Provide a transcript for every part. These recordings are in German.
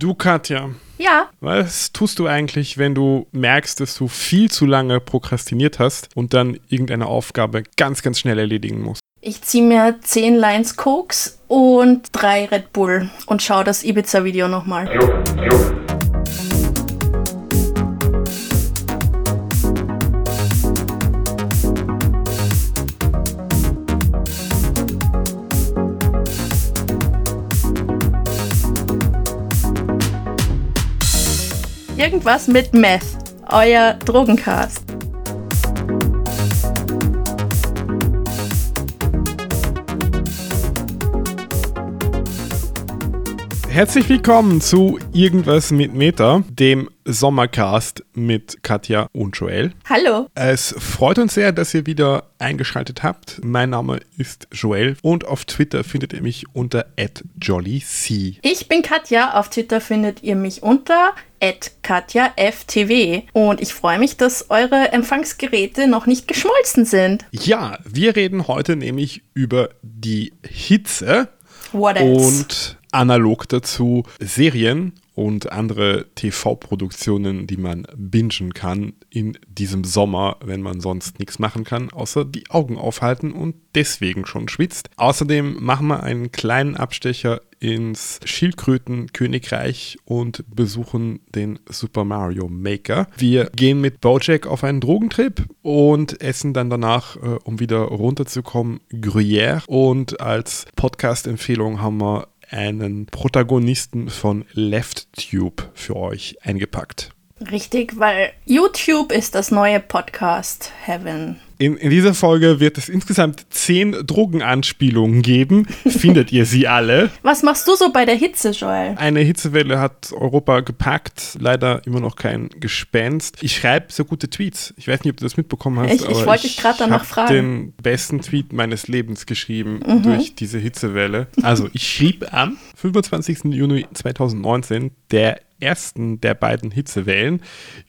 Du, Katja, Ja, was tust du eigentlich, wenn du merkst, dass du viel zu lange prokrastiniert hast und dann irgendeine Aufgabe ganz, ganz schnell erledigen musst? ich ziehe mir 10 Lines Koks und 3 Red Bull und schaue das Ibiza-Video nochmal. Irgendwas mit Meth, euer Drogencast. Herzlich willkommen zu Irgendwas mit Meta, dem Sommercast mit Katja und Joel. Hallo. Es freut uns sehr, dass ihr wieder eingeschaltet habt. Mein Name ist Joel und auf Twitter findet ihr mich unter @jollyc. Ich bin Katja. Auf Twitter findet ihr mich unter katjaftw. Und ich freue mich, dass eure Empfangsgeräte noch nicht geschmolzen sind. Ja, wir reden heute nämlich über die Hitze What else? und analog dazu Serien und andere TV-Produktionen, die man bingen kann in diesem Sommer, wenn man sonst nichts machen kann, außer die Augen aufhalten und deswegen schon schwitzt. Außerdem machen wir einen kleinen Abstecher ins Schildkrötenkönigreich und besuchen den Super Mario Maker. Wir gehen mit Bojack auf einen Drogentrip und essen dann danach, äh, um wieder runterzukommen, Gruyère. Und als Podcast-Empfehlung haben wir einen Protagonisten von Left Tube für euch eingepackt. Richtig, weil YouTube ist das neue Podcast Heaven. In, in dieser Folge wird es insgesamt zehn Drogenanspielungen geben. Findet ihr sie alle? Was machst du so bei der Hitze, Joel? Eine Hitzewelle hat Europa gepackt, leider immer noch kein Gespenst. Ich schreibe so gute Tweets. Ich weiß nicht, ob du das mitbekommen hast. Ich- ich wollte dich grad danach fragen. den besten Tweet meines Lebens geschrieben Mhm. durch diese Hitzewelle. Also ich schrieb am 25. Juni 2019 der ersten der beiden Hitzewellen,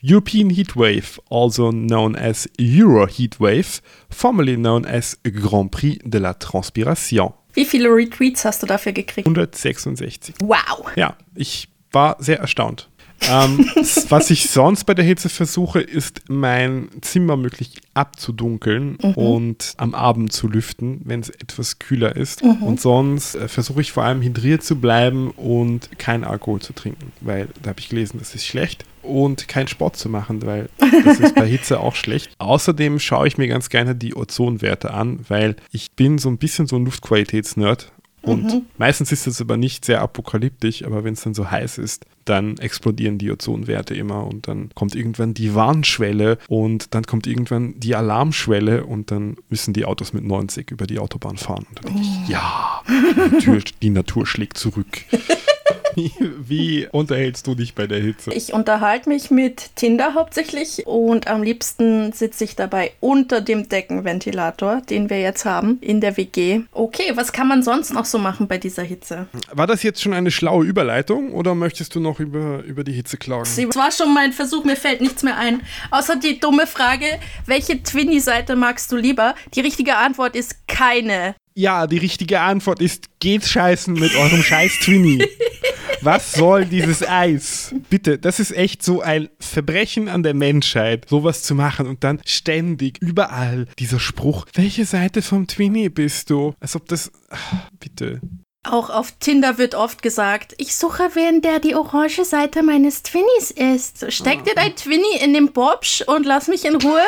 European Heatwave, also known as Euro Heatwave, formerly known as Grand Prix de la Transpiration. Wie viele Retweets hast du dafür gekriegt? 166. Wow. Ja, ich war sehr erstaunt. Ähm, was ich sonst bei der Hitze versuche, ist mein Zimmer möglich abzudunkeln und am Abend zu lüften, wenn es etwas kühler ist. Und sonst äh, versuche ich vor allem hydriert zu bleiben und keinen Alkohol zu trinken, weil da habe ich gelesen, das ist schlecht. Und keinen Sport zu machen, weil das ist bei Hitze auch schlecht. Außerdem schaue ich mir ganz gerne die Ozonwerte an, weil ich bin so ein bisschen so ein Luftqualitätsnerd und meistens ist es aber nicht sehr apokalyptisch, aber wenn es dann so heiß ist, dann explodieren die Ozonwerte immer und dann kommt irgendwann die Warnschwelle und dann kommt irgendwann die Alarmschwelle und dann müssen die Autos mit 90 über die Autobahn fahren. Und dann denke ich, ja, die Natur, die Natur schlägt zurück. Wie, wie unterhältst du dich bei der Hitze? Ich unterhalte mich mit Tinder hauptsächlich und am liebsten sitze ich dabei unter dem Deckenventilator, den wir jetzt haben, in der WG. Okay, was kann man sonst noch so machen bei dieser Hitze? War das jetzt schon eine schlaue Überleitung oder möchtest du noch über, über die Hitze klagen? Das war schon mein Versuch, mir fällt nichts mehr ein. Außer die dumme Frage, welche Twinny-Seite magst du lieber? Die richtige Antwort ist keine. Ja, die richtige Antwort ist, geht's scheißen mit eurem scheiß Twinny. Was soll dieses Eis? Bitte, das ist echt so ein Verbrechen an der Menschheit, sowas zu machen und dann ständig überall dieser Spruch, welche Seite vom Twinny bist du? Als ob das, ach, bitte. Auch auf Tinder wird oft gesagt, ich suche wen, der die orange Seite meines Twinnies ist. Steck dir dein Twinny in den Bobsch und lass mich in Ruhe.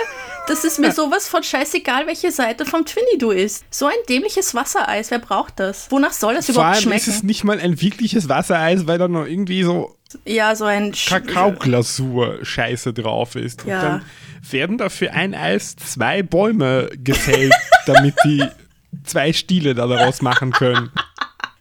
Das ist mir sowas von scheißegal, welche Seite vom Twinny du isst. So ein dämliches Wassereis, wer braucht das? Wonach soll das Vor überhaupt allem ist schmecken? es nicht mal ein wirkliches Wassereis, weil da noch irgendwie so ja, so ein Sch Kakaoglasur-Scheiße drauf ist. Ja. Und dann werden da für ein Eis zwei Bäume gefällt, damit die zwei Stiele da daraus machen können.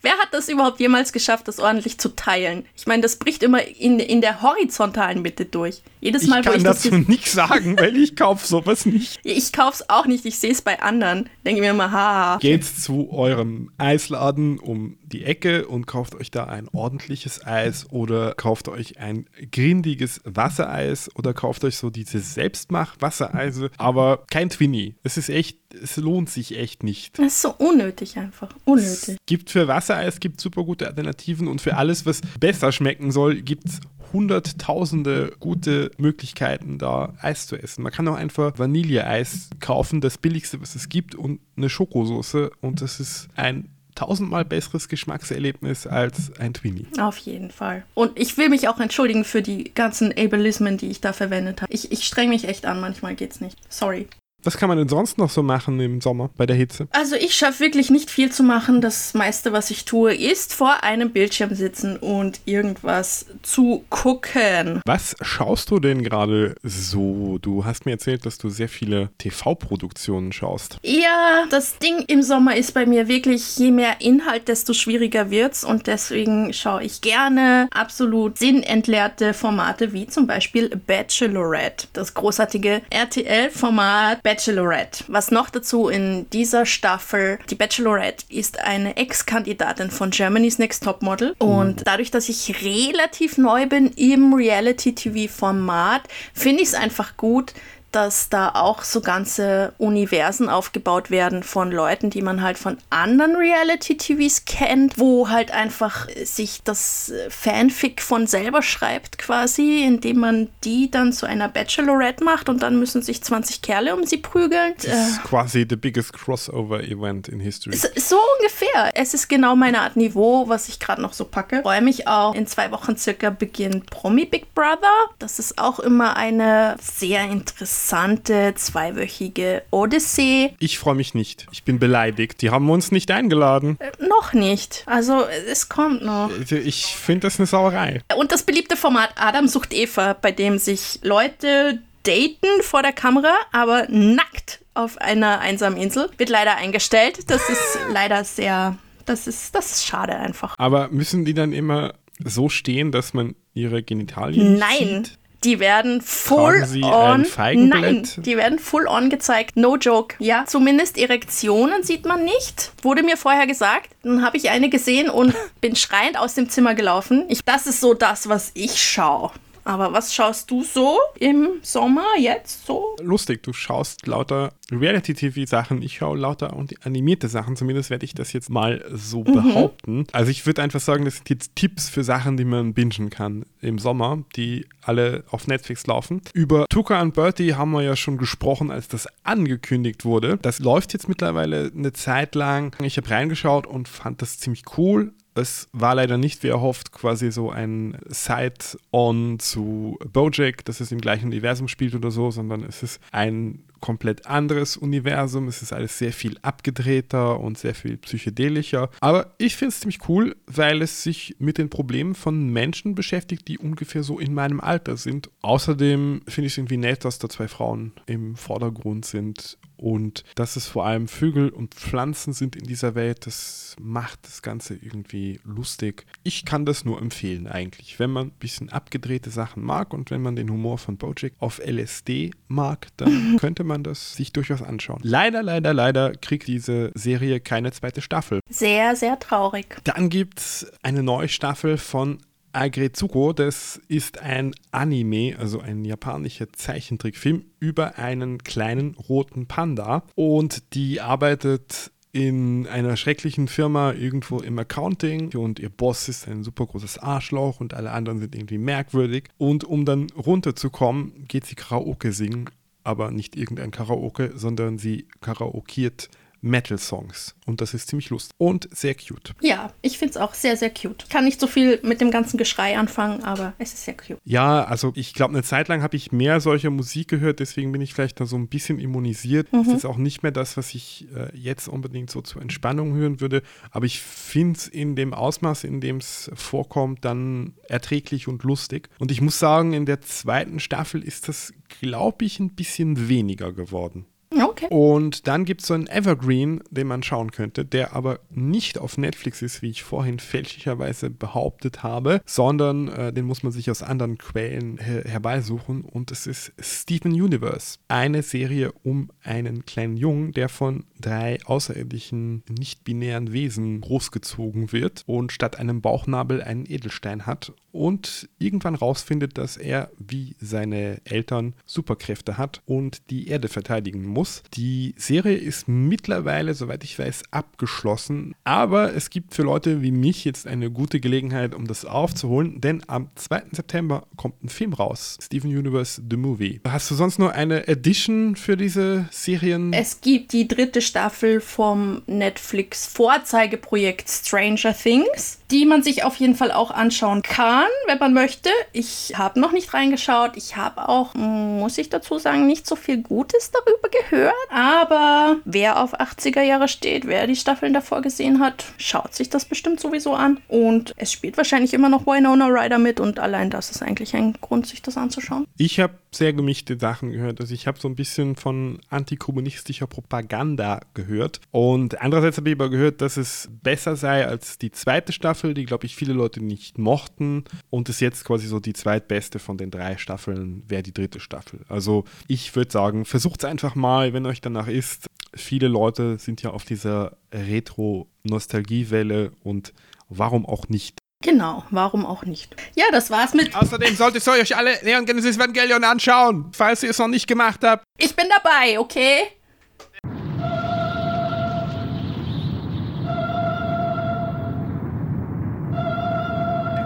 Wer hat das überhaupt jemals geschafft, das ordentlich zu teilen? Ich meine, das bricht immer in, in der horizontalen Mitte durch. Jedes Ich Mal, wo kann ich das dazu nichts sagen, weil ich kaufe sowas nicht. Ich kauf's auch nicht, ich sehe es bei anderen. Denke mir immer, haha. Geht zu eurem Eisladen um die Ecke und kauft euch da ein ordentliches Eis oder kauft euch ein grindiges Wassereis oder kauft euch so diese Selbstmach-Wassereise, aber kein Twinny. Es ist echt es lohnt sich echt nicht. Das ist so unnötig einfach. Unnötig. Es gibt für Wassereis gibt super gute Alternativen und für alles, was besser schmecken soll, gibt es hunderttausende gute Möglichkeiten, da Eis zu essen. Man kann auch einfach Vanilleeis kaufen, das billigste, was es gibt, und eine Schokosauce und das ist ein tausendmal besseres Geschmackserlebnis als ein Twinnie. Auf jeden Fall. Und ich will mich auch entschuldigen für die ganzen Ableismen, die ich da verwendet habe. Ich, ich streng mich echt an, manchmal geht's nicht. Sorry. Was kann man denn sonst noch so machen im Sommer bei der Hitze? Also ich schaffe wirklich nicht viel zu machen. Das meiste, was ich tue, ist vor einem Bildschirm sitzen und irgendwas zu gucken. Was schaust du denn gerade so? Du hast mir erzählt, dass du sehr viele TV-Produktionen schaust. Ja, das Ding im Sommer ist bei mir wirklich, je mehr Inhalt, desto schwieriger wird's und deswegen schaue ich gerne absolut sinnentleerte Formate wie zum Beispiel Bachelorette, das großartige RTL-Format Bachelorette. Was noch dazu in dieser Staffel, die Bachelorette ist eine Ex-Kandidatin von Germany's Next Topmodel und dadurch, dass ich relativ neu bin im Reality-TV-Format, finde ich es einfach gut, dass da auch so ganze Universen aufgebaut werden von Leuten, die man halt von anderen Reality-TVs kennt, wo halt einfach sich das Fanfic von selber schreibt quasi, indem man die dann zu einer Bachelorette macht und dann müssen sich 20 Kerle um sie prügeln. Das ist äh, quasi the biggest crossover-event in history. So ungefähr. Es ist genau meine Art Niveau, was ich gerade noch so packe. Freue mich auch. In zwei Wochen circa beginnt Promi Big Brother. Das ist auch immer eine sehr interessante interessante zweiwöchige Odyssee. Ich freue mich nicht. Ich bin beleidigt. Die haben uns nicht eingeladen. Äh, noch nicht. Also es kommt noch. Also, ich finde das eine Sauerei. Und das beliebte Format Adam sucht Eva, bei dem sich Leute daten vor der Kamera, aber nackt auf einer einsamen Insel, wird leider eingestellt. Das ist leider sehr, das ist, das ist schade einfach. Aber müssen die dann immer so stehen, dass man ihre Genitalien Nein, sieht? Die werden full on. Nein, die werden full on gezeigt. No joke. Ja, zumindest Erektionen sieht man nicht. Wurde mir vorher gesagt. Dann habe ich eine gesehen und bin schreiend aus dem Zimmer gelaufen. Ich, das ist so das, was ich schaue. Aber was schaust du so im Sommer jetzt so? Lustig, du schaust lauter Reality-TV-Sachen, ich schaue lauter animierte Sachen, zumindest werde ich das jetzt mal so behaupten. Also ich würde einfach sagen, das sind jetzt Tipps für Sachen, die man bingen kann im Sommer, die alle auf Netflix laufen. Über Tuka und Bertie haben wir ja schon gesprochen, als das angekündigt wurde. Das läuft jetzt mittlerweile eine Zeit lang. Ich habe reingeschaut und fand das ziemlich cool. Es war leider nicht, wie erhofft, quasi so ein Side-On zu Bojack, dass es im gleichen Universum spielt oder so, sondern es ist ein komplett anderes Universum. Es ist alles sehr viel abgedrehter und sehr viel psychedelischer. Aber ich finde es ziemlich cool, weil es sich mit den Problemen von Menschen beschäftigt, die ungefähr so in meinem Alter sind. Außerdem finde ich es irgendwie nett, dass da zwei Frauen im Vordergrund sind und dass es vor allem Vögel und Pflanzen sind in dieser Welt, das macht das Ganze irgendwie lustig. Ich kann das nur empfehlen eigentlich. Wenn man ein bisschen abgedrehte Sachen mag und wenn man den Humor von Bojack auf LSD mag, dann könnte man das sich durchaus anschauen. Leider, leider, leider kriegt diese Serie keine zweite Staffel. Sehr, sehr traurig. Dann gibt es eine neue Staffel von Agretsuko, das ist ein Anime, also ein japanischer Zeichentrickfilm über einen kleinen roten Panda und die arbeitet in einer schrecklichen Firma irgendwo im Accounting und ihr Boss ist ein super großes Arschloch und alle anderen sind irgendwie merkwürdig und um dann runterzukommen, geht sie Karaoke singen, aber nicht irgendein Karaoke, sondern sie karaokiert Metal-Songs. Und das ist ziemlich lustig und sehr cute. Ja, ich finde es auch sehr, sehr cute. Kann nicht so viel mit dem ganzen Geschrei anfangen, aber es ist sehr cute. Ja, also ich glaube, eine Zeit lang habe ich mehr solcher Musik gehört, deswegen bin ich vielleicht da so ein bisschen immunisiert. Mhm. Das ist auch nicht mehr das, was ich äh, jetzt unbedingt so zur Entspannung hören würde. Aber ich finde es in dem Ausmaß, in dem es vorkommt, dann erträglich und lustig. Und ich muss sagen, in der zweiten Staffel ist das, glaube ich, ein bisschen weniger geworden. Okay. Und dann gibt es so einen Evergreen, den man schauen könnte, der aber nicht auf Netflix ist, wie ich vorhin fälschlicherweise behauptet habe, sondern äh, den muss man sich aus anderen Quellen her herbeisuchen. Und es ist Steven Universe. Eine Serie um einen kleinen Jungen, der von drei außerirdischen, nicht-binären Wesen großgezogen wird und statt einem Bauchnabel einen Edelstein hat und irgendwann rausfindet, dass er wie seine Eltern Superkräfte hat und die Erde verteidigen muss. Die Serie ist mittlerweile, soweit ich weiß, abgeschlossen, aber es gibt für Leute wie mich jetzt eine gute Gelegenheit, um das aufzuholen, denn am 2. September kommt ein Film raus, Steven Universe The Movie. Hast du sonst nur eine Edition für diese Serien? Es gibt die dritte Staffel vom Netflix Vorzeigeprojekt Stranger Things, die man sich auf jeden Fall auch anschauen kann, wenn man möchte. Ich habe noch nicht reingeschaut. Ich habe auch, muss ich dazu sagen, nicht so viel Gutes darüber gehört. Aber wer auf 80er Jahre steht, wer die Staffeln davor gesehen hat, schaut sich das bestimmt sowieso an. Und es spielt wahrscheinlich immer noch Winona Ryder mit und allein das ist eigentlich ein Grund, sich das anzuschauen. Ich habe sehr gemischte Sachen gehört. Also ich habe so ein bisschen von antikommunistischer Propaganda gehört. Und andererseits habe ich aber gehört, dass es besser sei als die zweite Staffel, die, glaube ich, viele Leute nicht mochten. Und es jetzt quasi so die zweitbeste von den drei Staffeln wäre die dritte Staffel. Also ich würde sagen, versucht es einfach mal, wenn euch danach ist. Viele Leute sind ja auf dieser Retro-Nostalgiewelle und warum auch nicht? Genau, warum auch nicht? Ja, das war's mit. Außerdem solltet ihr euch alle Neon Genesis Evangelion anschauen, falls ihr es noch nicht gemacht habt. Ich bin dabei, okay?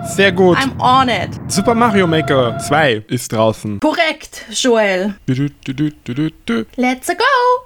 Sehr gut. I'm on it. Super Mario Maker 2 ist draußen. Korrekt, Joel. Du, du, du. Let's go.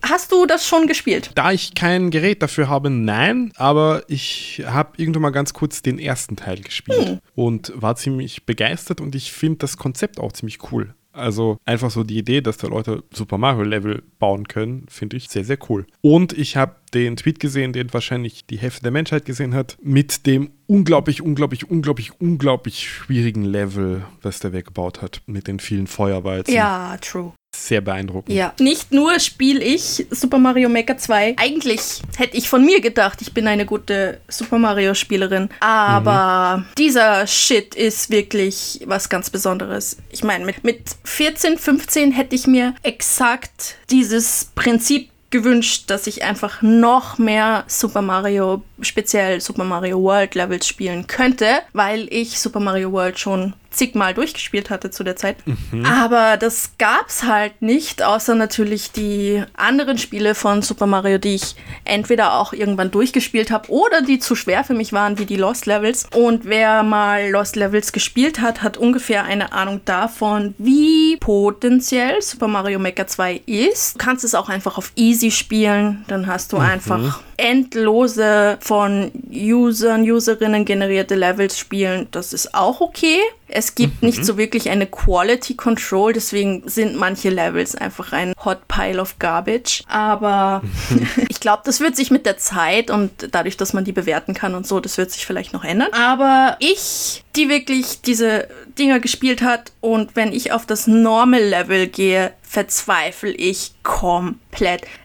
Hast du das schon gespielt? Da ich kein Gerät dafür habe, nein, aber ich habe irgendwann mal ganz kurz den ersten Teil gespielt Hm. und war ziemlich begeistert und ich finde das Konzept auch ziemlich cool. Also einfach so die Idee, dass da Leute Super Mario Level bauen können, finde ich sehr, sehr cool. Und ich habe den Tweet gesehen, den wahrscheinlich die Hälfte der Menschheit gesehen hat, mit dem unglaublich, unglaublich, unglaublich, unglaublich schwierigen Level, was der weggebaut hat, mit den vielen Feuerwalzen. Ja, true. Sehr beeindruckend. Ja. Nicht nur spiele ich Super Mario Maker 2. Eigentlich hätte ich von mir gedacht, ich bin eine gute Super Mario Spielerin. Aber dieser Shit ist wirklich was ganz Besonderes. Ich meine, mit, mit 14, 15 hätte ich mir exakt dieses Prinzip gewünscht, dass ich einfach noch mehr Super Mario, speziell Super Mario World Levels spielen könnte, weil ich Super Mario World schon zigmal durchgespielt hatte zu der Zeit. Aber das gab's halt nicht, außer natürlich die anderen Spiele von Super Mario, die ich entweder auch irgendwann durchgespielt habe oder die zu schwer für mich waren, wie die Lost Levels. Und wer mal Lost Levels gespielt hat, hat ungefähr eine Ahnung davon, wie potenziell Super Mario Maker 2 ist. Du kannst es auch einfach auf Easy spielen, dann hast du einfach endlose von Usern, Userinnen generierte Levels spielen. Das ist auch okay. Es gibt nicht so wirklich eine Quality Control, deswegen sind manche Levels einfach ein Hot Pile of Garbage. Aber ich glaube, das wird sich mit der Zeit und dadurch, dass man die bewerten kann und so, das wird sich vielleicht noch ändern. Aber ich, die wirklich diese Dinger gespielt hat und wenn ich auf das Normal Level gehe, verzweifle ich komplett.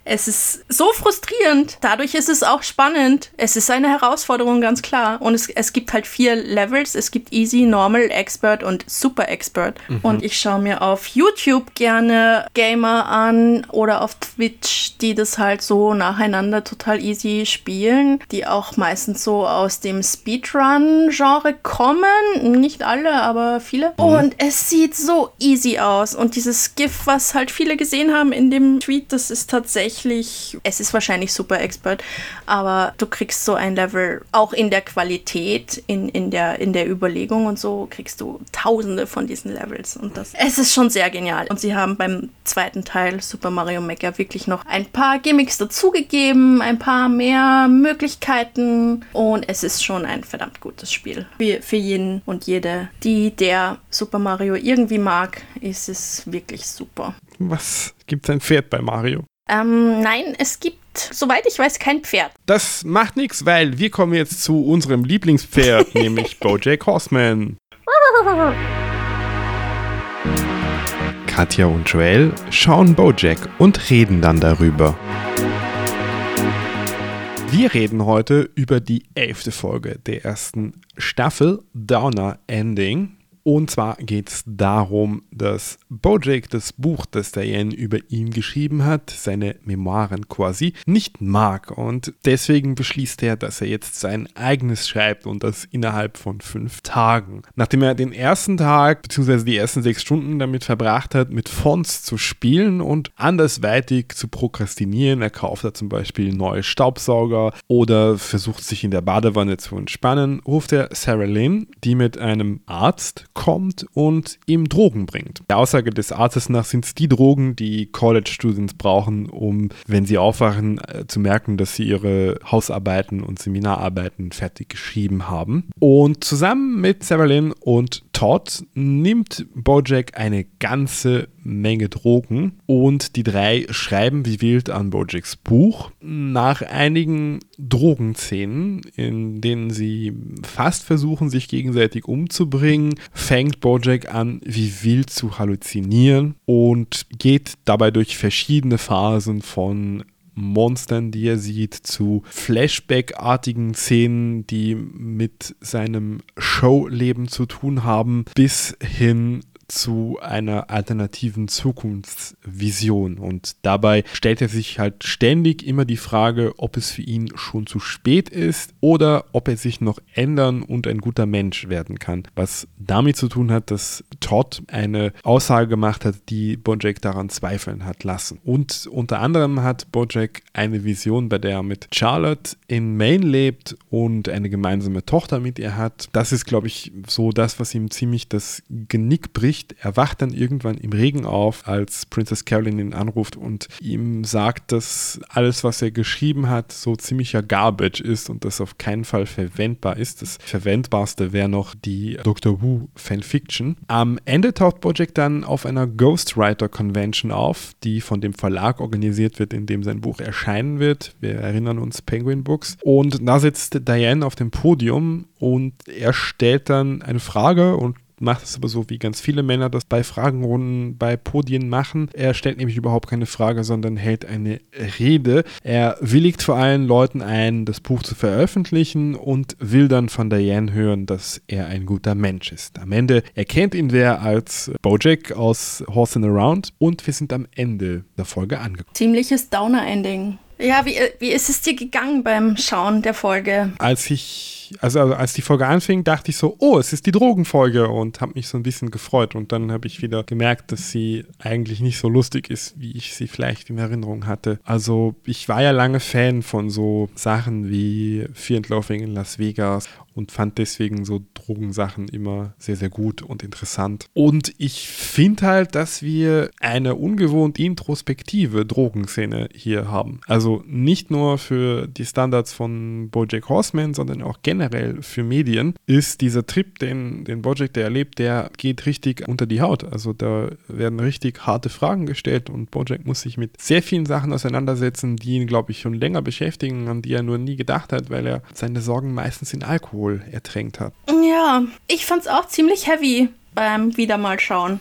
Es ist so frustrierend. Dadurch ist es auch spannend. Es ist eine Herausforderung, ganz klar. Und es, es gibt halt vier Levels. Es gibt Easy, Normal, Expert und Super Expert. Und ich schaue mir auf YouTube gerne Gamer an oder auf Twitch, die das halt so nacheinander total easy spielen, die auch meistens so aus dem Speedrun-Genre kommen. Nicht alle, aber viele. Und es sieht so easy aus. Und dieses GIF, was halt viele gesehen haben in dem Tweet, das ist tatsächlich, es ist wahrscheinlich super expert, aber du kriegst so ein Level auch in der Qualität, in, in, der, in der Überlegung und so, kriegst du tausende von diesen Levels. Und das, es ist schon sehr genial. Und sie haben beim zweiten Teil Super Mario Maker wirklich noch ein paar Gimmicks dazugegeben, ein paar mehr Möglichkeiten und es ist schon ein verdammt gutes Spiel. Für, für jeden und jede, die der Super Mario irgendwie mag, ist es wirklich super. Was gibt ein Pferd bei Mario? Ähm, nein, es gibt, soweit ich weiß, kein Pferd. Das macht nichts, weil wir kommen jetzt zu unserem Lieblingspferd, nämlich Bojack Horseman. Katja und Joel schauen Bojack und reden dann darüber. Wir reden heute über die elfte Folge der ersten Staffel Downer Ending. Und zwar geht es darum, dass Bojack das Buch, das Diane über ihn geschrieben hat, seine Memoiren quasi, nicht mag. Und deswegen beschließt er, dass er jetzt sein eigenes schreibt und das innerhalb von fünf Tagen. Nachdem er den ersten Tag bzw. die ersten sechs Stunden damit verbracht hat, mit Fonts zu spielen und andersweitig zu prokrastinieren, er kauft da zum Beispiel neue Staubsauger oder versucht sich in der Badewanne zu entspannen, ruft er Sarah Lynn, die mit einem Arzt kommt und ihm Drogen bringt. Der Aussage des Arztes nach sind es die Drogen, die College-Students brauchen, um, wenn sie aufwachen, äh, zu merken, dass sie ihre Hausarbeiten und Seminararbeiten fertig geschrieben haben. Und zusammen mit Lynn und Todd nimmt Bojack eine ganze Menge Drogen und die drei schreiben wie wild an Bojacks Buch. Nach einigen Drogenszenen, in denen sie fast versuchen, sich gegenseitig umzubringen, fängt Bojack an, wie wild zu halluzinieren und geht dabei durch verschiedene Phasen von Monstern, die er sieht, zu Flashback-artigen Szenen, die mit seinem Showleben zu tun haben, bis hin zu einer alternativen Zukunftsvision. Und dabei stellt er sich halt ständig immer die Frage, ob es für ihn schon zu spät ist oder ob er sich noch ändern und ein guter Mensch werden kann. Was damit zu tun hat, dass Todd eine Aussage gemacht hat, die Bojack daran zweifeln hat lassen. Und unter anderem hat Bojack eine Vision, bei der er mit Charlotte in Maine lebt und eine gemeinsame Tochter mit ihr hat. Das ist, glaube ich, so das, was ihm ziemlich das Genick bricht Bericht, er wacht dann irgendwann im Regen auf, als Princess Carolyn ihn anruft und ihm sagt, dass alles, was er geschrieben hat, so ziemlicher Garbage ist und das auf keinen Fall verwendbar ist. Das verwendbarste wäre noch die Dr. Who Fanfiction. Am Ende taucht Bojack dann auf einer Ghostwriter Convention auf, die von dem Verlag organisiert wird, in dem sein Buch erscheinen wird. Wir erinnern uns Penguin Books. Und da sitzt Diane auf dem Podium und er stellt dann eine Frage und macht es aber so, wie ganz viele Männer das bei Fragenrunden, bei Podien machen. Er stellt nämlich überhaupt keine Frage, sondern hält eine Rede. Er willigt vor allen Leuten ein, das Buch zu veröffentlichen und will dann von Diane hören, dass er ein guter Mensch ist. Am Ende erkennt ihn wer als Bojack aus Horse and Around und wir sind am Ende der Folge angekommen. Ziemliches Downer-Ending. Ja, wie, wie ist es dir gegangen beim Schauen der Folge? Als ich also, also, als die Folge anfing, dachte ich so, oh, es ist die Drogenfolge und habe mich so ein bisschen gefreut. Und dann habe ich wieder gemerkt, dass sie eigentlich nicht so lustig ist, wie ich sie vielleicht in Erinnerung hatte. Also ich war ja lange Fan von so Sachen wie Fear and Loathing in Las Vegas und fand deswegen so Drogensachen immer sehr, sehr gut und interessant. Und ich finde halt, dass wir eine ungewohnt introspektive Drogenszene hier haben. Also nicht nur für die Standards von Bojack Horseman, sondern auch generell für Medien ist dieser Trip, den, den Bojack der erlebt, der geht richtig unter die Haut. Also da werden richtig harte Fragen gestellt und Bojack muss sich mit sehr vielen Sachen auseinandersetzen, die ihn, glaube ich, schon länger beschäftigen, an die er nur nie gedacht hat, weil er seine Sorgen meistens in Alkohol Alkohol ertränkt hat. Ja, ich fand es auch ziemlich heavy beim wieder mal schauen.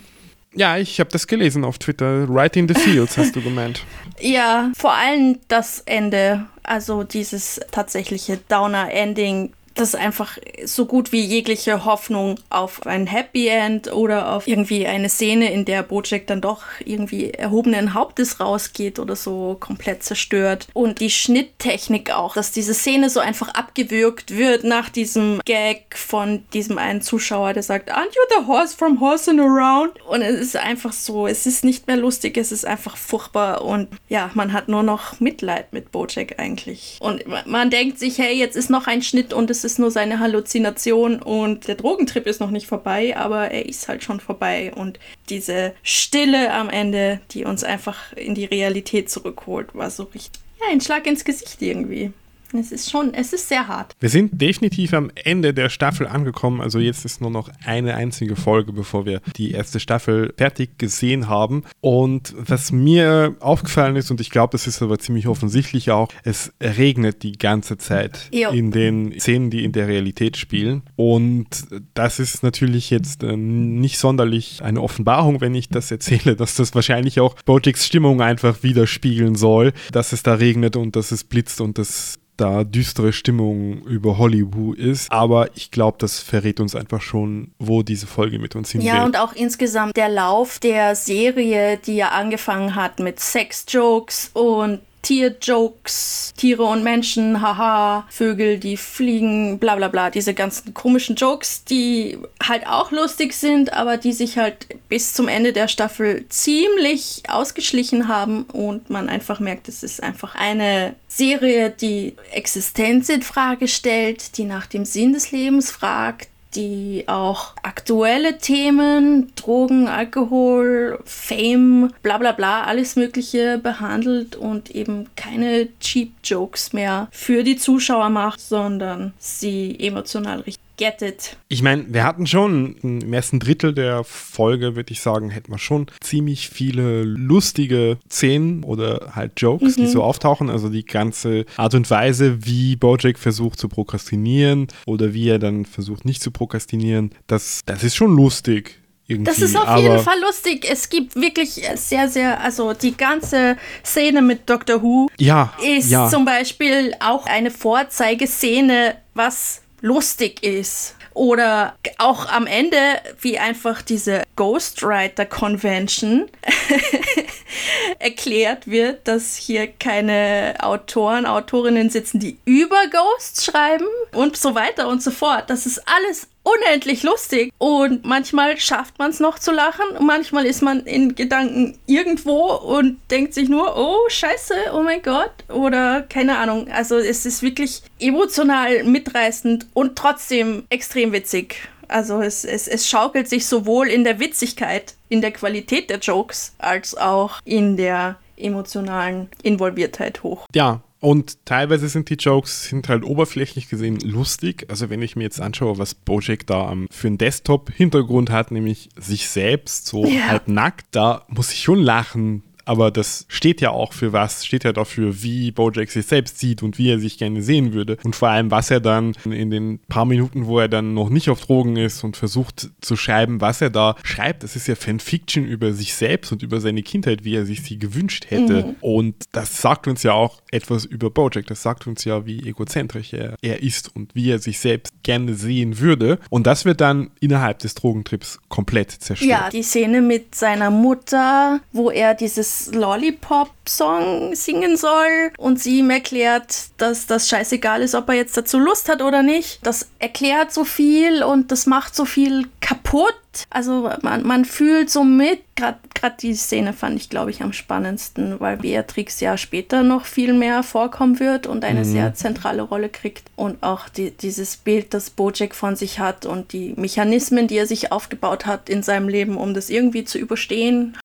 Ja, ich habe das gelesen auf Twitter. Right in the Fields hast du gemeint. Ja, vor allem das Ende, also dieses tatsächliche Downer-Ending das einfach so gut wie jegliche Hoffnung auf ein Happy End oder auf irgendwie eine Szene, in der Bojack dann doch irgendwie erhobenen Hauptes rausgeht oder so komplett zerstört. Und die Schnitttechnik auch, dass diese Szene so einfach abgewürgt wird nach diesem Gag von diesem einen Zuschauer, der sagt, Aren't you the horse from Horsing Around? Und es ist einfach so, es ist nicht mehr lustig, es ist einfach furchtbar und ja, man hat nur noch Mitleid mit Bojack eigentlich. Und man denkt sich, hey, jetzt ist noch ein Schnitt und es ist nur seine Halluzination und der Drogentrip ist noch nicht vorbei, aber er ist halt schon vorbei. Und diese Stille am Ende, die uns einfach in die Realität zurückholt, war so richtig, ja, ein Schlag ins Gesicht irgendwie. Es ist schon, es ist sehr hart. Wir sind definitiv am Ende der Staffel angekommen. Also jetzt ist nur noch eine einzige Folge, bevor wir die erste Staffel fertig gesehen haben. Und was mir aufgefallen ist, und ich glaube, das ist aber ziemlich offensichtlich auch, es regnet die ganze Zeit jo. in den Szenen, die in der Realität spielen. Und das ist natürlich jetzt äh, nicht sonderlich eine Offenbarung, wenn ich das erzähle, dass das wahrscheinlich auch Bojacks Stimmung einfach widerspiegeln soll, dass es da regnet und dass es blitzt und das da düstere Stimmung über Hollywood ist. Aber ich glaube, das verrät uns einfach schon, wo diese Folge mit uns hingeht. Ja, und auch insgesamt der Lauf der Serie, die ja angefangen hat mit Sex-Jokes und Tierjokes, Tiere und Menschen, haha, Vögel, die fliegen, bla bla bla. Diese ganzen komischen Jokes, die halt auch lustig sind, aber die sich halt bis zum Ende der Staffel ziemlich ausgeschlichen haben und man einfach merkt, es ist einfach eine Serie, die Existenz in Frage stellt, die nach dem Sinn des Lebens fragt, die auch aktuelle Themen, Drogen, Alkohol, Fame, bla bla bla, alles Mögliche behandelt und eben keine Cheap Jokes mehr für die Zuschauer macht, sondern sie emotional richtig Get it. Ich meine, wir hatten schon im ersten Drittel der Folge, würde ich sagen, hätten wir schon ziemlich viele lustige Szenen oder halt Jokes, mhm. die so auftauchen. Also die ganze Art und Weise, wie Bojack versucht zu prokrastinieren oder wie er dann versucht nicht zu prokrastinieren, das, das ist schon lustig. Irgendwie, das ist auf jeden Fall lustig. Es gibt wirklich sehr, sehr, also die ganze Szene mit Doctor Who ja, ist ja. zum Beispiel auch eine Vorzeigeszene, was lustig ist. Oder auch am Ende, wie einfach diese Ghostwriter Convention erklärt wird, dass hier keine Autoren, Autorinnen sitzen, die über Ghosts schreiben und so weiter und so fort. Das ist alles unendlich lustig. Und manchmal schafft man es noch zu lachen. Manchmal ist man in Gedanken irgendwo und denkt sich nur, oh scheiße, oh mein Gott. Oder keine Ahnung. Also es ist wirklich emotional mitreißend und trotzdem extrem witzig. Also es, es, es schaukelt sich sowohl in der Witzigkeit, in der Qualität der Jokes, als auch in der emotionalen Involviertheit hoch. Ja, und teilweise sind die Jokes sind halt oberflächlich gesehen lustig. Also wenn ich mir jetzt anschaue, was Bojack da um, für einen Desktop-Hintergrund hat, nämlich sich selbst so ja. halb nackt, da muss ich schon lachen aber das steht ja auch für was, steht ja dafür, wie Bojack sich selbst sieht und wie er sich gerne sehen würde. Und vor allem, was er dann in den paar Minuten, wo er dann noch nicht auf Drogen ist und versucht zu schreiben, was er da schreibt, das ist ja Fanfiction über sich selbst und über seine Kindheit, wie er sich sie gewünscht hätte. Mhm. Und das sagt uns ja auch etwas über Bojack. Das sagt uns ja, wie egozentrisch er, er ist und wie er sich selbst gerne sehen würde. Und das wird dann innerhalb des Drogentrips komplett zerstört. Ja, die Szene mit seiner Mutter, wo er dieses Lollipop-Song singen soll und sie ihm erklärt, dass das scheißegal ist, ob er jetzt dazu Lust hat oder nicht. Das erklärt so viel und das macht so viel kaputt. Also man, man fühlt so mit. Gerade die Szene fand ich, glaube ich, am spannendsten, weil Beatrix ja später noch viel mehr vorkommen wird und eine mhm. sehr zentrale Rolle kriegt. Und auch die, dieses Bild, das Bojack von sich hat und die Mechanismen, die er sich aufgebaut hat in seinem Leben, um das irgendwie zu überstehen,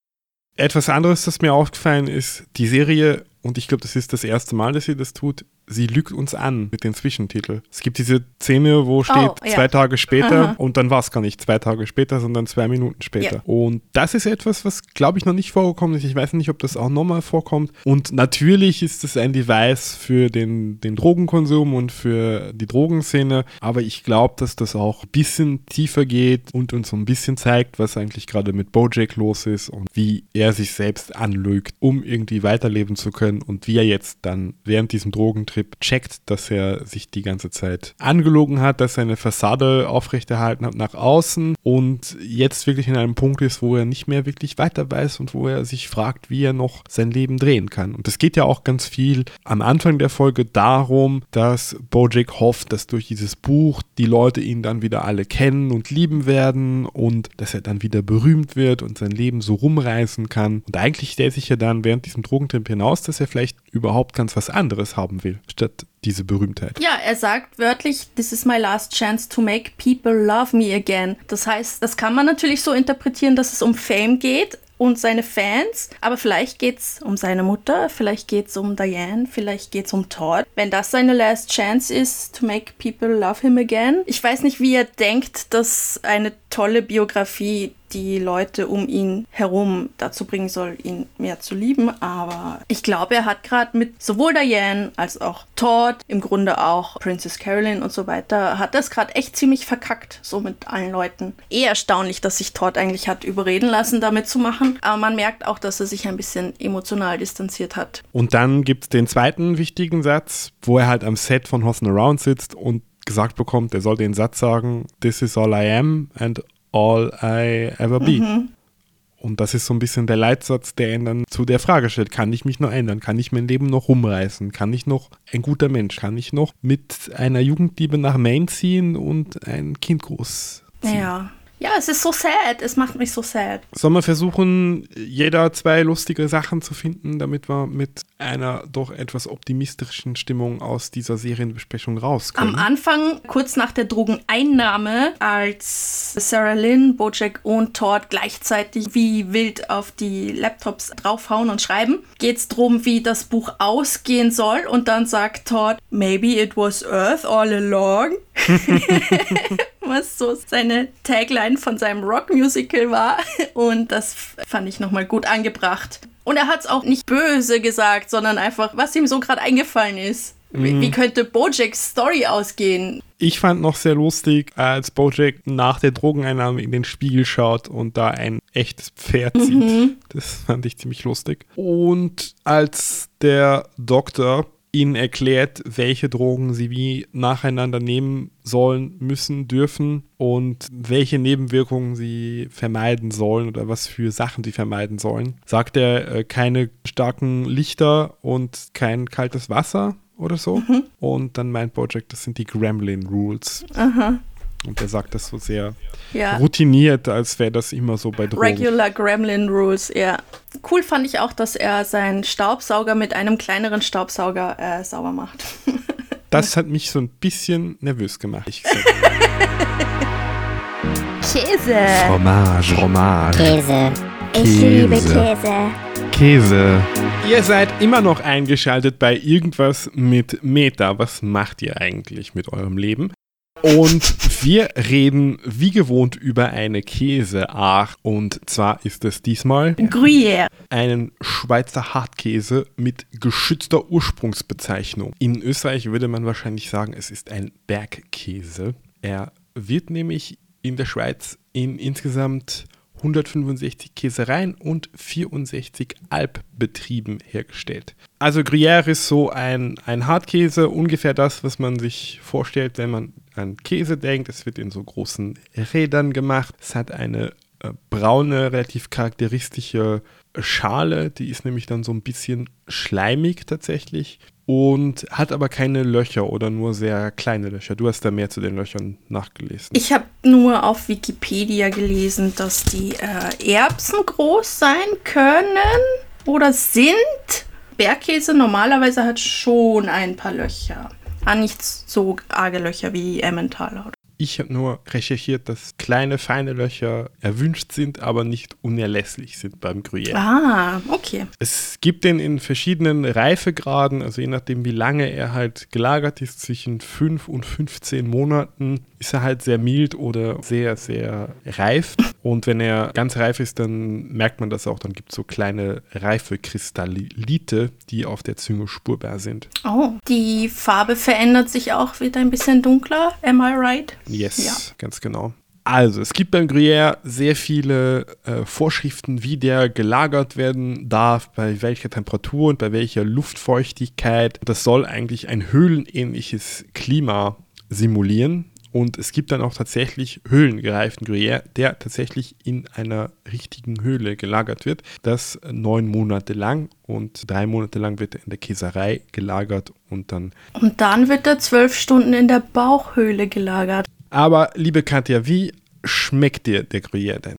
etwas anderes, das mir aufgefallen ist, die Serie, und ich glaube, das ist das erste Mal, dass sie das tut, sie lügt uns an mit den Zwischentiteln. Es gibt diese Szene, wo steht oh, ja. zwei Tage später Aha. und dann war es gar nicht zwei Tage später, sondern zwei Minuten später. Ja. Und das ist etwas, was, glaube ich, noch nicht vorgekommen ist. Ich weiß nicht, ob das auch nochmal vorkommt. Und natürlich ist es ein Device für den, den Drogenkonsum und für die Drogenszene, aber ich glaube, dass das auch ein bisschen tiefer geht und uns so ein bisschen zeigt, was eigentlich gerade mit Bojack los ist und wie er sich selbst anlügt, um irgendwie weiterleben zu können und wie er jetzt dann während diesem Drogentrip Trip checkt, dass er sich die ganze Zeit angelogen hat, dass er eine Fassade aufrechterhalten hat nach außen und jetzt wirklich in einem Punkt ist, wo er nicht mehr wirklich weiter weiß und wo er sich fragt, wie er noch sein Leben drehen kann. Und es geht ja auch ganz viel am Anfang der Folge darum, dass Bojack hofft, dass durch dieses Buch die Leute ihn dann wieder alle kennen und lieben werden und dass er dann wieder berühmt wird und sein Leben so rumreißen kann. Und eigentlich stellt sich ja dann während diesem Drogentrip hinaus, dass er vielleicht überhaupt ganz was anderes haben will statt diese Berühmtheit. Ja, er sagt wörtlich, this is my last chance to make people love me again. Das heißt, das kann man natürlich so interpretieren, dass es um Fame geht, und seine Fans. Aber vielleicht geht es um seine Mutter, vielleicht geht es um Diane, vielleicht geht es um Todd. Wenn das seine last chance ist, to make people love him again. Ich weiß nicht, wie er denkt, dass eine tolle Biografie, die Leute um ihn herum dazu bringen soll, ihn mehr zu lieben. Aber ich glaube, er hat gerade mit sowohl Diane als auch Todd, im Grunde auch Princess Carolyn und so weiter, hat das gerade echt ziemlich verkackt, so mit allen Leuten. Eher erstaunlich, dass sich Todd eigentlich hat überreden lassen, damit zu machen. Aber man merkt auch, dass er sich ein bisschen emotional distanziert hat. Und dann gibt es den zweiten wichtigen Satz, wo er halt am Set von Hossen Around sitzt und gesagt bekommt, er soll den Satz sagen, This is all I am and all I ever be. Mhm. Und das ist so ein bisschen der Leitsatz, der ihn dann zu der Frage stellt, kann ich mich noch ändern? Kann ich mein Leben noch rumreißen? Kann ich noch ein guter Mensch? Kann ich noch mit einer Jugendliebe nach Maine ziehen und ein Kind großziehen? Ja. Ja, es ist so sad. Es macht mich so sad. Sollen wir versuchen, jeder zwei lustige Sachen zu finden, damit wir mit einer doch etwas optimistischen Stimmung aus dieser Serienbesprechung rauskommen? Am Anfang, kurz nach der Drogeneinnahme, als Sarah Lynn, Bojack und Todd gleichzeitig wie wild auf die Laptops draufhauen und schreiben, geht es darum, wie das Buch ausgehen soll. Und dann sagt Todd, maybe it was Earth all along. was so seine Tagline von seinem Rockmusical war. Und das fand ich nochmal gut angebracht. Und er hat es auch nicht böse gesagt, sondern einfach, was ihm so gerade eingefallen ist. Wie, mhm. wie, könnte Bojacks Story ausgehen? Ich fand noch sehr lustig, als Bojack nach der Drogeneinnahme in den Spiegel schaut und da ein echtes Pferd mhm. sieht. Das fand ich ziemlich lustig. Und als der Doktor ihnen erklärt, welche Drogen sie wie nacheinander nehmen sollen, müssen, dürfen und welche Nebenwirkungen sie vermeiden sollen oder was für Sachen sie vermeiden sollen. Sagt er äh, keine starken Lichter und kein kaltes Wasser oder so. Mhm. Und dann meint Bojack, das sind die Gremlin Rules. Aha. Und er sagt das so sehr ja. routiniert, als wäre das immer so bei Drogen. Regular Gremlin Rules, ja. Cool fand ich auch, dass er seinen Staubsauger mit einem kleineren Staubsauger äh, sauber macht. das hat mich so ein bisschen nervös gemacht. Ich Käse. Fromage. Fromage. Käse. Ich Käse. liebe Käse. Käse. Ihr seid immer noch eingeschaltet bei irgendwas mit Meta. Was macht ihr eigentlich mit eurem Leben? Und wir reden wie gewohnt über eine Käseart. Und zwar ist es diesmal Gruyère. Einen Schweizer Hartkäse mit geschützter Ursprungsbezeichnung. In Österreich würde man wahrscheinlich sagen, es ist ein Bergkäse. Er wird nämlich in der Schweiz in insgesamt 165 Käsereien und 64 Alpbetrieben hergestellt. Also Gruyère ist so ein, ein Hartkäse, ungefähr das, was man sich vorstellt, wenn man an Käse denkt. Es wird in so großen Rädern gemacht. Es hat eine äh, braune, relativ charakteristische Schale, die ist nämlich dann so ein bisschen schleimig tatsächlich und hat aber keine Löcher oder nur sehr kleine Löcher. Du hast da mehr zu den Löchern nachgelesen. Ich habe nur auf Wikipedia gelesen, dass die äh, Erbsen groß sein können oder sind. Bergkäse normalerweise hat schon ein paar Löcher. Ah, nicht so arge Löcher wie Emmentaler ich habe nur recherchiert, dass kleine, feine Löcher erwünscht sind, aber nicht unerlässlich sind beim Gruyère. Ah, okay. Es gibt den in verschiedenen Reifegraden, also je nachdem, wie lange er halt gelagert ist, zwischen 5 und 15 Monaten, ist er halt sehr mild oder sehr, sehr reif. Und wenn er ganz reif ist, dann merkt man das auch. Dann gibt es so kleine Reifekristallite, die auf der Zunge spurbar sind. Oh, die Farbe verändert sich auch, wird ein bisschen dunkler, am I right? Yes, ja. ganz genau. Also, es gibt beim Gruyère sehr viele äh, Vorschriften, wie der gelagert werden darf, bei welcher Temperatur und bei welcher Luftfeuchtigkeit. Das soll eigentlich ein höhlenähnliches Klima simulieren. Und es gibt dann auch tatsächlich höhlengereiften Gruyère, der tatsächlich in einer richtigen Höhle gelagert wird. Das neun Monate lang und drei Monate lang wird er in der Käserei gelagert und dann. Und dann wird er zwölf Stunden in der Bauchhöhle gelagert. Aber liebe Katja, wie schmeckt dir der Gruyère denn?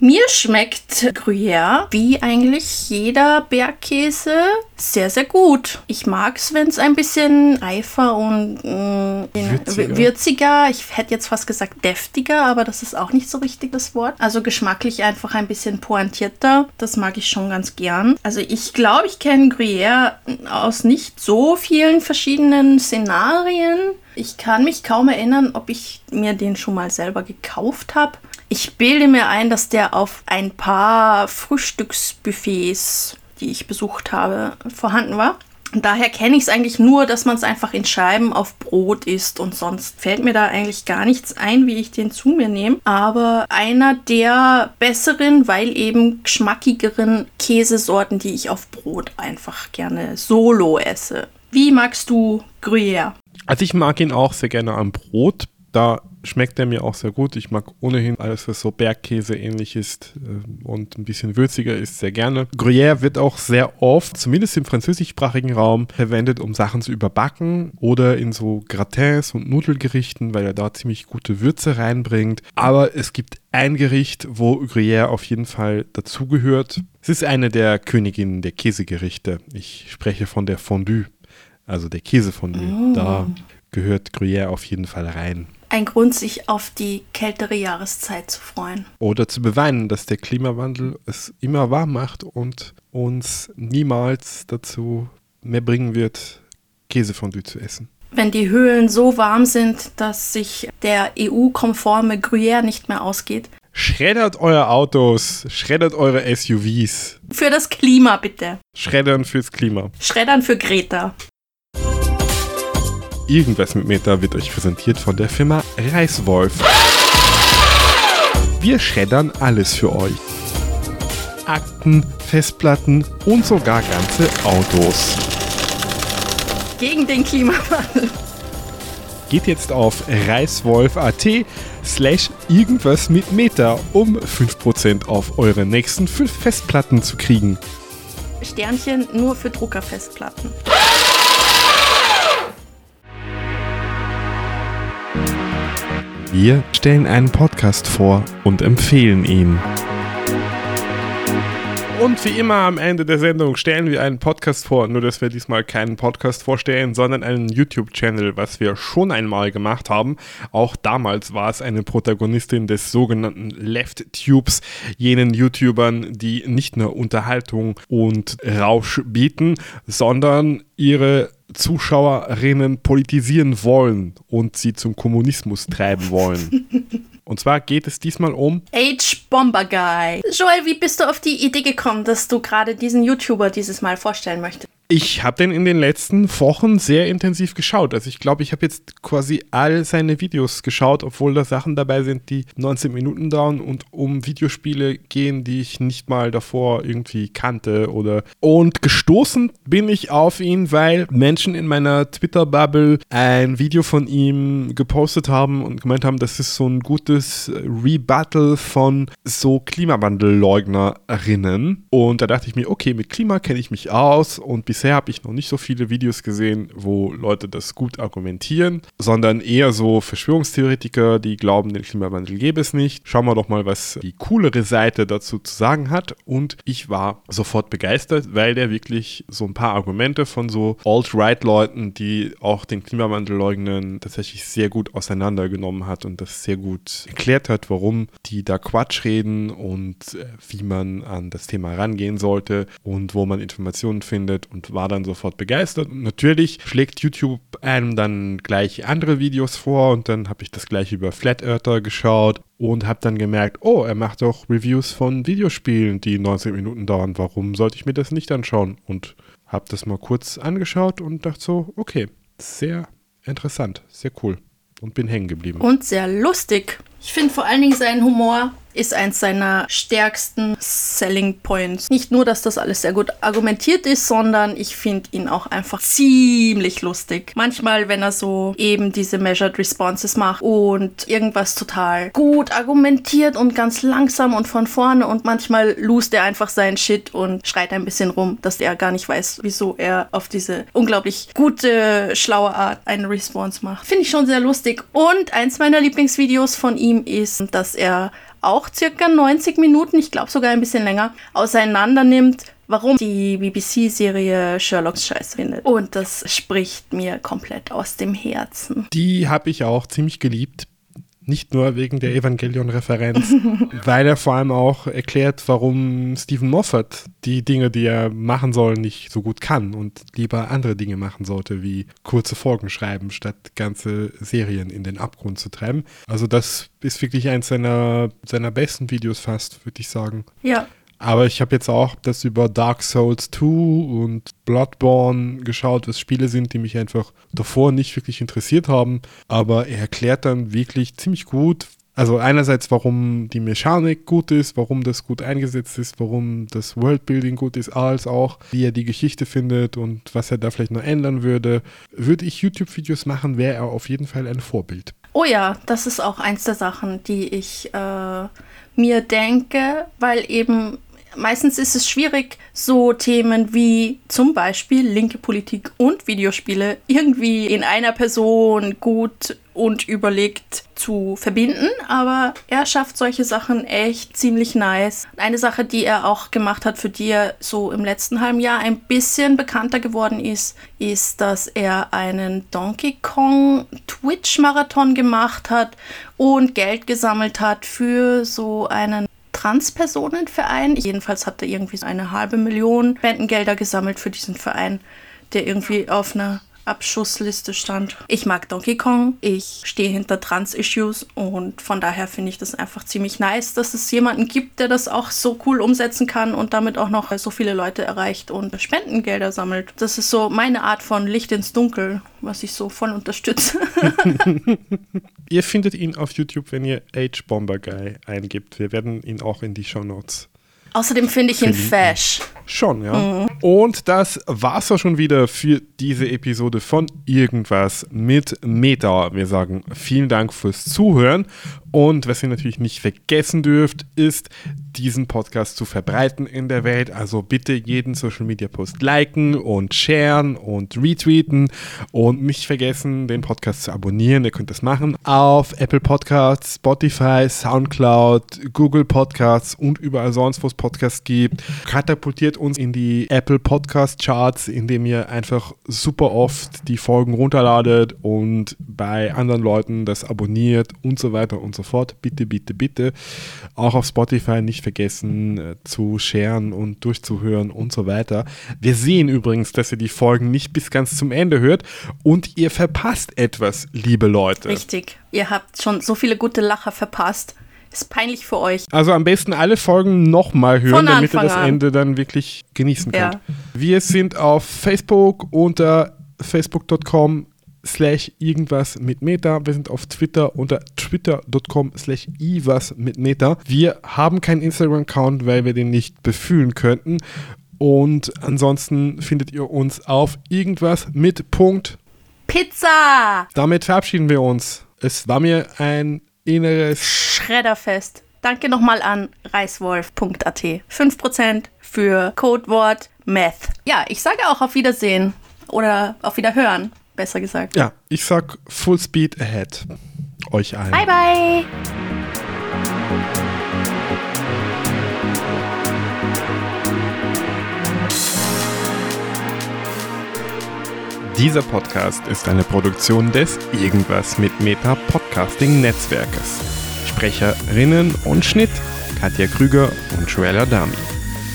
Mir schmeckt Gruyère wie eigentlich jeder Bergkäse sehr, sehr gut. Ich mag es, wenn es ein bisschen reifer und äh, würziger. würziger. Ich hätte jetzt fast gesagt deftiger, aber das ist auch nicht so richtig das Wort. Also geschmacklich einfach ein bisschen pointierter. Das mag ich schon ganz gern. Also ich glaube, ich kenne Gruyère aus nicht so vielen verschiedenen Szenarien. Ich kann mich kaum erinnern, ob ich mir den schon mal selber gekauft habe. Ich bilde mir ein, dass der auf ein paar Frühstücksbuffets, die ich besucht habe, vorhanden war. Daher kenne ich es eigentlich nur, dass man es einfach in Scheiben auf Brot isst und sonst fällt mir da eigentlich gar nichts ein, wie ich den zu mir nehme. Aber einer der besseren, weil eben geschmackigeren Käsesorten, die ich auf Brot einfach gerne solo esse. Wie magst du Gruyère? Also ich mag ihn auch sehr gerne am Brot. Da schmeckt er mir auch sehr gut. Ich mag ohnehin alles, was so Bergkäse ähnlich ist äh, und ein bisschen würziger ist, sehr gerne. Gruyère wird auch sehr oft, zumindest im französischsprachigen Raum, verwendet, um Sachen zu überbacken oder in so Gratins und Nudelgerichten, weil er da ziemlich gute Würze reinbringt. Aber es gibt ein Gericht, wo Gruyère auf jeden Fall dazugehört. Es ist eine der Königinnen der Käsegerichte. Ich spreche von der Fondue, also der Käsefondue. Oh. Da gehört Gruyère auf jeden Fall rein ein Grund, sich auf die kältere Jahreszeit zu freuen. Oder zu beweinen, dass der Klimawandel es immer warm macht und uns niemals dazu mehr bringen wird, Käsefondue zu essen. Wenn die Höhlen so warm sind, dass sich der EU-konforme Gruyère nicht mehr ausgeht. Schreddert eure Autos, schreddert eure SUVs. Für das Klima bitte. Schreddern fürs Klima. Schreddern für Greta. Irgendwas mit Meta wird euch präsentiert von der Firma Reiswolf. Wir schreddern alles für euch. Akten, Festplatten und sogar ganze Autos. Gegen den Klimawandel. Geht jetzt auf reiswolf.at slash irgendwas mit Meta, um 5% auf eure nächsten 5 Festplatten zu kriegen. Sternchen nur für Druckerfestplatten. Wir stellen einen Podcast vor und empfehlen ihn. Und wie immer am Ende der Sendung stellen wir einen Podcast vor, nur dass wir diesmal keinen Podcast vorstellen, sondern einen YouTube-Channel, was wir schon einmal gemacht haben. Auch damals war es eine Protagonistin des sogenannten Left Tubes, jenen YouTubern, die nicht nur Unterhaltung und Rausch bieten, sondern ihre Zuschauerinnen politisieren wollen und sie zum Kommunismus treiben wollen. Und zwar geht es diesmal um H-Bomber Guy. Joel, wie bist du auf die Idee gekommen, dass du gerade diesen YouTuber dieses Mal vorstellen möchtest? Ich habe den in den letzten Wochen sehr intensiv geschaut. Also ich glaube, ich habe jetzt quasi all seine Videos geschaut, obwohl da Sachen dabei sind, die 19 Minuten dauern und um Videospiele gehen, die ich nicht mal davor irgendwie kannte oder und gestoßen bin ich auf ihn, weil Menschen in meiner Twitter-Bubble ein Video von ihm gepostet haben und gemeint haben, das ist so ein gutes Rebuttal von so Klimawandelleugnerinnen. Und da dachte ich mir, okay, mit Klima kenne ich mich aus und bis bisher habe ich noch nicht so viele Videos gesehen, wo Leute das gut argumentieren, sondern eher so Verschwörungstheoretiker, die glauben, den Klimawandel gäbe es nicht. Schauen wir doch mal, was die coolere Seite dazu zu sagen hat. Und ich war sofort begeistert, weil der wirklich so ein paar Argumente von so Alt-Right-Leuten, die auch den Klimawandel leugnen, tatsächlich sehr gut auseinandergenommen hat und das sehr gut erklärt hat, warum die da Quatsch reden und äh, wie man an das Thema rangehen sollte und wo man Informationen findet und war dann sofort begeistert. Und natürlich schlägt YouTube einem dann gleich andere Videos vor und dann habe ich das gleich über Flat Earther geschaut und habe dann gemerkt, oh, er macht doch Reviews von Videospielen, die 19 Minuten dauern. Warum sollte ich mir das nicht anschauen? Und habe das mal kurz angeschaut und dachte so, okay, sehr interessant, sehr cool und bin hängen geblieben. Und sehr lustig. Ich finde vor allen Dingen seinen Humor ist eins seiner stärksten Selling Points. Nicht nur, dass das alles sehr gut argumentiert ist, sondern ich finde ihn auch einfach ziemlich lustig. Manchmal, wenn er so eben diese Measured Responses macht und irgendwas total gut argumentiert und ganz langsam und von vorne und manchmal lust er einfach seinen Shit und schreit ein bisschen rum, dass er gar nicht weiß, wieso er auf diese unglaublich gute, schlaue Art eine Response macht. Finde ich schon sehr lustig. Und eins meiner Lieblingsvideos von ihm ist, dass er auch circa 90 Minuten, ich glaube sogar ein bisschen länger, auseinander nimmt, warum die BBC-Serie Sherlocks scheiße findet. Und das spricht mir komplett aus dem Herzen. Die habe ich auch ziemlich geliebt. Nicht nur wegen der Evangelion-Referenz, weil er vor allem auch erklärt, warum Stephen Moffat die Dinge, die er machen soll, nicht so gut kann und lieber andere Dinge machen sollte, wie kurze Folgen schreiben, statt ganze Serien in den Abgrund zu treiben. Also das ist wirklich eins seiner, seiner besten Videos fast, würde ich sagen. Ja. Aber ich habe jetzt auch das über Dark Souls 2 und Bloodborne geschaut, was Spiele sind, die mich einfach davor nicht wirklich interessiert haben. Aber er erklärt dann wirklich ziemlich gut, also einerseits, warum die Mechanik gut ist, warum das gut eingesetzt ist, warum das Worldbuilding gut ist, als auch, wie er die Geschichte findet und was er da vielleicht noch ändern würde. Würde ich YouTube-Videos machen, wäre er auf jeden Fall ein Vorbild. Oh ja, das ist auch eins der Sachen, die ich äh, mir denke, weil eben meistens ist es schwierig, so Themen wie zum Beispiel linke Politik und Videospiele irgendwie in einer Person gut und überlegt zu verbinden, aber er schafft solche Sachen echt ziemlich nice. Eine Sache, die er auch gemacht hat, für die er so im letzten halben Jahr ein bisschen bekannter geworden ist, ist, dass er einen Donkey Kong Twitch-Marathon gemacht hat und Geld gesammelt hat für so einen Transpersonenverein. Jedenfalls hat er irgendwie eine halbe Million Spendengelder gesammelt für diesen Verein, der irgendwie auf einer Abschussliste stand. Ich mag Donkey Kong, ich stehe hinter Trans-Issues und von daher finde ich das einfach ziemlich nice, dass es jemanden gibt, der das auch so cool umsetzen kann und damit auch noch so viele Leute erreicht und Spendengelder sammelt. Das ist so meine Art von Licht ins Dunkel, was ich so voll unterstütze. ihr findet ihn auf YouTube, wenn ihr Age Bomber Guy eingibt. Wir werden ihn auch in die Show Notes Außerdem finde ich ihn fesch. Schon, ja. Mhm. Und das war's auch schon wieder für diese Episode von Irgendwas mit Meta. Wir sagen vielen Dank fürs Zuhören. Und was ihr natürlich nicht vergessen dürft, ist, diesen Podcast zu verbreiten in der Welt. Also bitte jeden Social Media Post liken und sharen und retweeten und nicht vergessen, den Podcast zu abonnieren. Ihr könnt das machen auf Apple Podcasts, Spotify, Soundcloud, Google Podcasts und überall sonst, wo es Podcasts gibt. Katapultiert uns in die Apple Podcast Charts, indem ihr einfach super oft die Folgen runterladet und bei anderen Leuten das abonniert und so weiter und so fort. Bitte, bitte, bitte. Auch auf Spotify nicht vergessen äh, zu sharen und durchzuhören und so weiter. Wir sehen übrigens, dass ihr die Folgen nicht bis ganz zum Ende hört und ihr verpasst etwas, liebe Leute. Richtig. Ihr habt schon so viele gute Lacher verpasst. Ist peinlich für euch. Also am besten alle Folgen nochmal hören, damit ihr das an. Ende dann wirklich genießen könnt. Ja. Wir sind auf Facebook unter facebook.com slash irgendwas mit Meta. Wir sind auf Twitter unter twitter.com slash iwas mit Meta. Wir haben keinen Instagram-Account, weil wir den nicht befühlen könnten. Und ansonsten findet ihr uns auf irgendwas mit Punkt Pizza. Damit verabschieden wir uns. Es war mir ein inneres Schredderfest. Danke nochmal an reiswolf.at. 5% für Codewort Meth. Ja, ich sage auch auf Wiedersehen oder auf Wiederhören, besser gesagt. Ja, ich sag Full Speed Ahead. Euch allen. Bye, bye. Dieser Podcast ist eine Produktion des Irgendwas mit Meta Podcasting Netzwerkes. Sprecherinnen und Schnitt Katja Krüger und Joella Dami.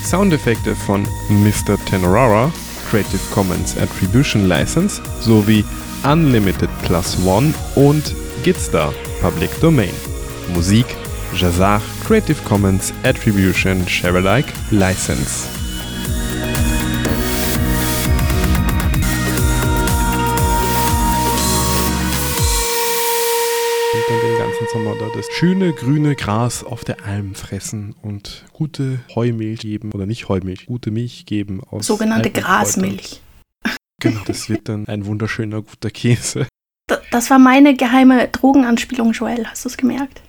Soundeffekte von Mr. Tenorara, Creative Commons Attribution License sowie Unlimited Plus One und Gitstar Public Domain. Musik Jazar Creative Commons Attribution Sharealike License. Das schöne grüne Gras auf der Alm fressen und gute Heumilch geben oder nicht Heumilch, gute Milch geben aus sogenannte Grasmilch. Genau, das wird dann ein wunderschöner guter Käse. Das war meine geheime Drogenanspielung, Joel. Hast du es gemerkt?